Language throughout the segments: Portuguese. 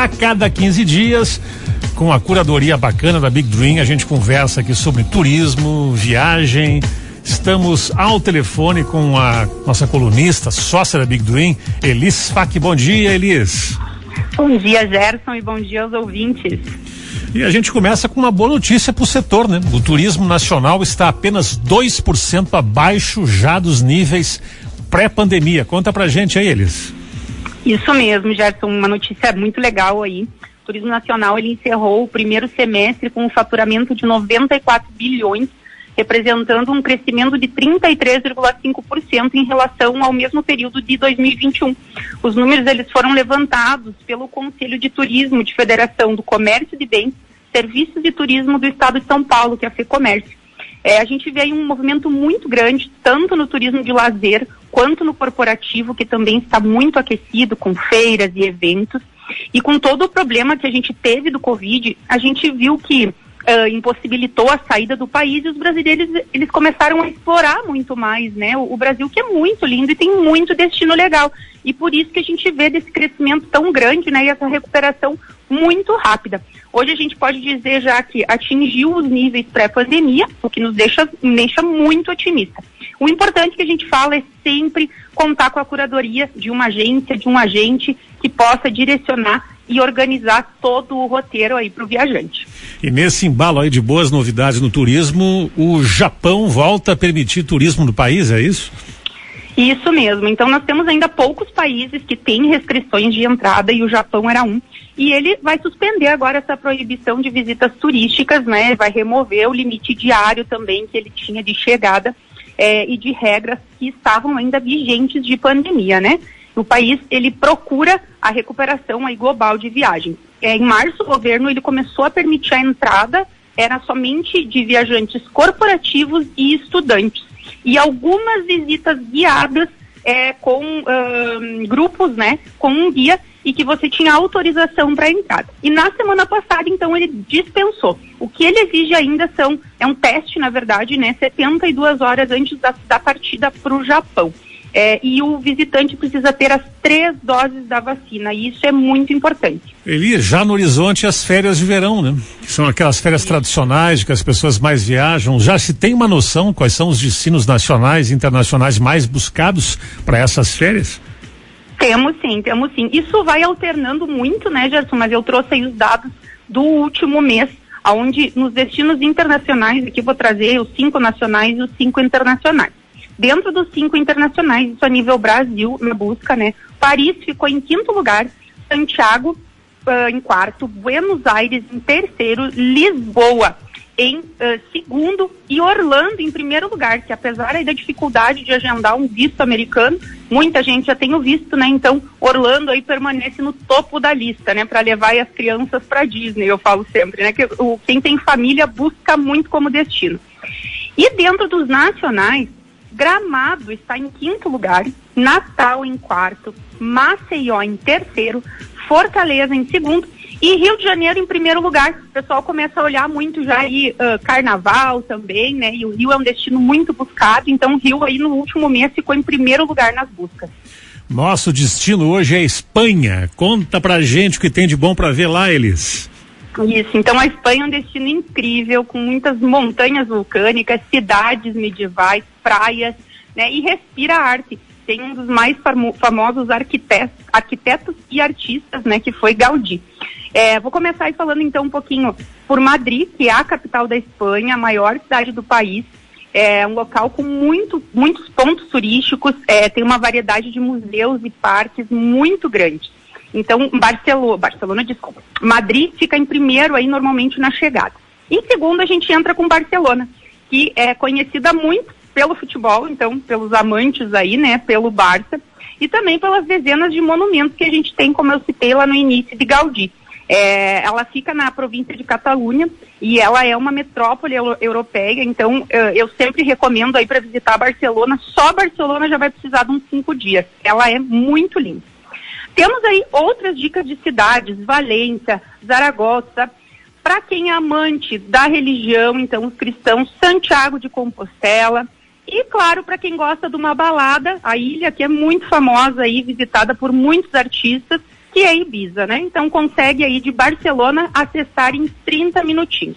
A cada 15 dias, com a curadoria bacana da Big Dream, a gente conversa aqui sobre turismo, viagem. Estamos ao telefone com a nossa colunista, sócia da Big Dream, Elis Fac. Bom dia, Elis. Bom dia, Gerson, e bom dia aos ouvintes. E a gente começa com uma boa notícia para o setor, né? O turismo nacional está apenas 2% abaixo já dos níveis pré-pandemia. Conta pra gente aí, eles. Isso mesmo, Gerson, uma notícia muito legal aí. O turismo nacional ele encerrou o primeiro semestre com um faturamento de 94 bilhões, representando um crescimento de 33,5% em relação ao mesmo período de 2021. Os números eles foram levantados pelo Conselho de Turismo de Federação do Comércio de Bens, Serviços de Turismo do Estado de São Paulo, que é a FEComércio. É, a gente vê aí um movimento muito grande, tanto no turismo de lazer quanto no corporativo, que também está muito aquecido com feiras e eventos. E com todo o problema que a gente teve do Covid, a gente viu que uh, impossibilitou a saída do país e os brasileiros eles começaram a explorar muito mais, né? O, o, Brasil que é muito lindo e tem muito destino legal e por isso que a gente vê desse crescimento tão grande, né? E essa recuperação muito rápida. Hoje a gente pode dizer já que atingiu os níveis pré-pandemia, o que nos deixa, deixa muito otimista. O importante que a gente fala é sempre contar com a curadoria de uma agência, de um agente que possa direcionar e organizar todo o roteiro aí para o viajante. E nesse embalo aí de boas novidades no turismo, o Japão volta a permitir turismo no país, é isso? Isso mesmo. Então nós temos ainda poucos países que têm restrições de entrada e o Japão era um. E ele vai suspender agora essa proibição de visitas turísticas, né? Vai remover o limite diário também que ele tinha de chegada é, e de regras que estavam ainda vigentes de pandemia, né? o país ele procura a recuperação aí global de viagens. É, em março, o governo ele começou a permitir a entrada, era somente de viajantes corporativos e estudantes. E algumas visitas guiadas é, com um, grupos, né, com um guia e que você tinha autorização para entrada. E na semana passada, então, ele dispensou. O que ele exige ainda são, é um teste, na verdade, né, 72 horas antes da, da partida para o Japão. É, e o visitante precisa ter as três doses da vacina, e isso é muito importante. Eli, já no horizonte as férias de verão, né? Que são aquelas férias Sim. tradicionais que as pessoas mais viajam. Já se tem uma noção quais são os destinos nacionais e internacionais mais buscados para essas férias? Temos sim, temos sim. Isso vai alternando muito, né, Gerson? Mas eu trouxe aí os dados do último mês, onde nos destinos internacionais, aqui vou trazer os cinco nacionais e os cinco internacionais. Dentro dos cinco internacionais, isso a nível Brasil, na busca, né? Paris ficou em quinto lugar, Santiago uh, em quarto, Buenos Aires em terceiro, Lisboa em uh, segundo e Orlando em primeiro lugar, que apesar da dificuldade de agendar um visto americano, muita gente já tem o visto, né? Então, Orlando aí permanece no topo da lista, né? Para levar as crianças para Disney, eu falo sempre, né? Que o, quem tem família busca muito como destino. E dentro dos nacionais, Gramado está em quinto lugar, Natal em quarto, Maceió em terceiro, Fortaleza em segundo e Rio de Janeiro em primeiro lugar. O pessoal começa a olhar muito já aí uh, carnaval também, né? E o Rio é um destino muito buscado, então o Rio aí no último mês ficou em primeiro lugar nas buscas. Nosso destino hoje é Espanha. Conta pra gente o que tem de bom para ver lá, Elis. Isso, então a Espanha é um destino incrível, com muitas montanhas vulcânicas, cidades medievais, praias, né? E respira arte. Tem um dos mais famo famosos arquitetos, arquitetos e artistas, né? Que foi Gaudí. É, vou começar falando então um pouquinho por Madrid, que é a capital da Espanha, a maior cidade do país. É um local com muito, muitos pontos turísticos, é, tem uma variedade de museus e parques muito grande. Então, Barcelona, Barcelona, desculpa, Madrid fica em primeiro aí normalmente na chegada. Em segundo, a gente entra com Barcelona, que é conhecida muito pelo futebol, então, pelos amantes aí, né, pelo Barça, e também pelas dezenas de monumentos que a gente tem, como eu citei lá no início, de Gaudí. É, ela fica na província de Catalunha e ela é uma metrópole europeia, então eu sempre recomendo aí para visitar Barcelona. Só Barcelona já vai precisar de uns cinco dias. Ela é muito linda. Temos aí outras dicas de cidades, Valência, Zaragoza, para quem é amante da religião, então os cristãos, Santiago de Compostela, e claro, para quem gosta de uma balada, a ilha que é muito famosa e visitada por muitos artistas, que é Ibiza, né? Então consegue aí de Barcelona acessar em 30 minutinhos.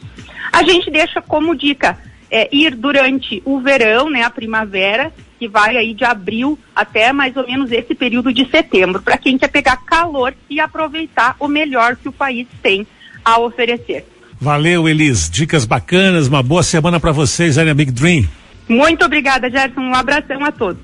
A gente deixa como dica é, ir durante o verão, né, a primavera, que vai aí de abril até mais ou menos esse período de setembro, para quem quer pegar calor e aproveitar o melhor que o país tem a oferecer. Valeu, Elis. Dicas bacanas. Uma boa semana para vocês aí na Big Dream. Muito obrigada, Gerson. Um abração a todos.